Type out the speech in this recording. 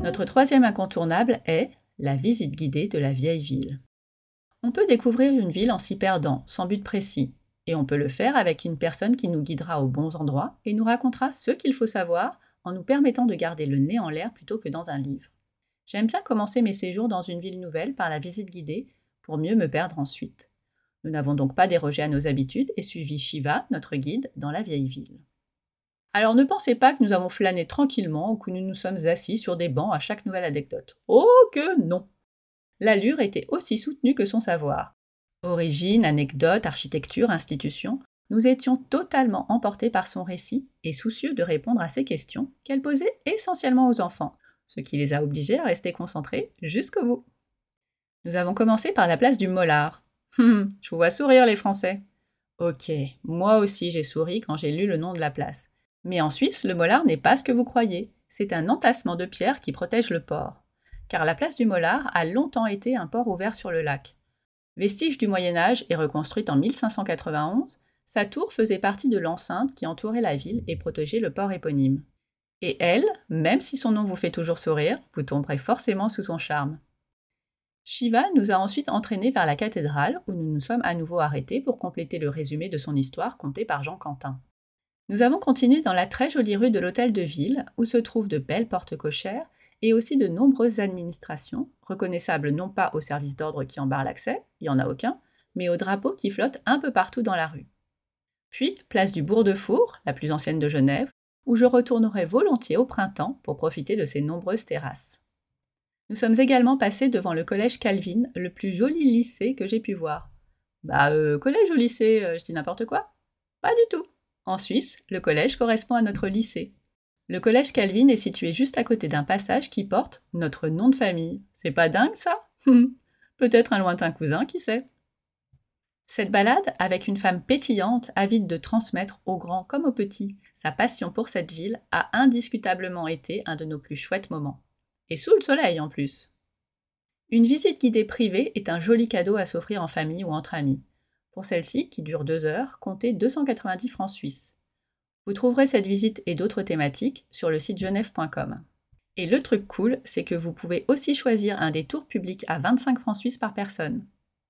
Notre troisième incontournable est la visite guidée de la vieille ville. On peut découvrir une ville en s'y perdant, sans but précis, et on peut le faire avec une personne qui nous guidera aux bons endroits et nous racontera ce qu'il faut savoir en nous permettant de garder le nez en l'air plutôt que dans un livre. J'aime bien commencer mes séjours dans une ville nouvelle par la visite guidée pour mieux me perdre ensuite. Nous n'avons donc pas dérogé à nos habitudes et suivi Shiva, notre guide, dans la vieille ville. Alors ne pensez pas que nous avons flâné tranquillement ou que nous nous sommes assis sur des bancs à chaque nouvelle anecdote. Oh que non L'allure était aussi soutenue que son savoir. Origine, anecdote, architecture, institution, nous étions totalement emportés par son récit et soucieux de répondre à ces questions qu'elle posait essentiellement aux enfants, ce qui les a obligés à rester concentrés jusqu'au bout. Nous avons commencé par la place du Mollard. Hum, je vous vois sourire les Français. Ok, moi aussi j'ai souri quand j'ai lu le nom de la place. Mais en Suisse, le Mollard n'est pas ce que vous croyez. C'est un entassement de pierres qui protège le port. Car la place du Mollard a longtemps été un port ouvert sur le lac. Vestige du Moyen Âge et reconstruite en 1591, sa tour faisait partie de l'enceinte qui entourait la ville et protégeait le port éponyme. Et elle, même si son nom vous fait toujours sourire, vous tomberez forcément sous son charme. Shiva nous a ensuite entraînés vers la cathédrale où nous nous sommes à nouveau arrêtés pour compléter le résumé de son histoire conté par Jean Quentin. Nous avons continué dans la très jolie rue de l'Hôtel de Ville où se trouvent de belles portes cochères et aussi de nombreuses administrations, reconnaissables non pas au service d'ordre qui en barre l'accès, il n'y en a aucun, mais aux drapeaux qui flottent un peu partout dans la rue. Puis, place du Bourg de Four, la plus ancienne de Genève, où je retournerai volontiers au printemps pour profiter de ces nombreuses terrasses. Nous sommes également passés devant le collège Calvin, le plus joli lycée que j'ai pu voir. Bah, euh, collège ou lycée, euh, je dis n'importe quoi Pas du tout. En Suisse, le collège correspond à notre lycée. Le collège Calvin est situé juste à côté d'un passage qui porte notre nom de famille. C'est pas dingue ça? Peut-être un lointain cousin, qui sait? Cette balade, avec une femme pétillante, avide de transmettre aux grands comme aux petits sa passion pour cette ville, a indiscutablement été un de nos plus chouettes moments. Et sous le soleil en plus. Une visite guidée privée est un joli cadeau à s'offrir en famille ou entre amis. Pour celle-ci, qui dure deux heures, comptez 290 francs suisses. Vous trouverez cette visite et d'autres thématiques sur le site genève.com. Et le truc cool, c'est que vous pouvez aussi choisir un des tours publics à 25 francs suisses par personne.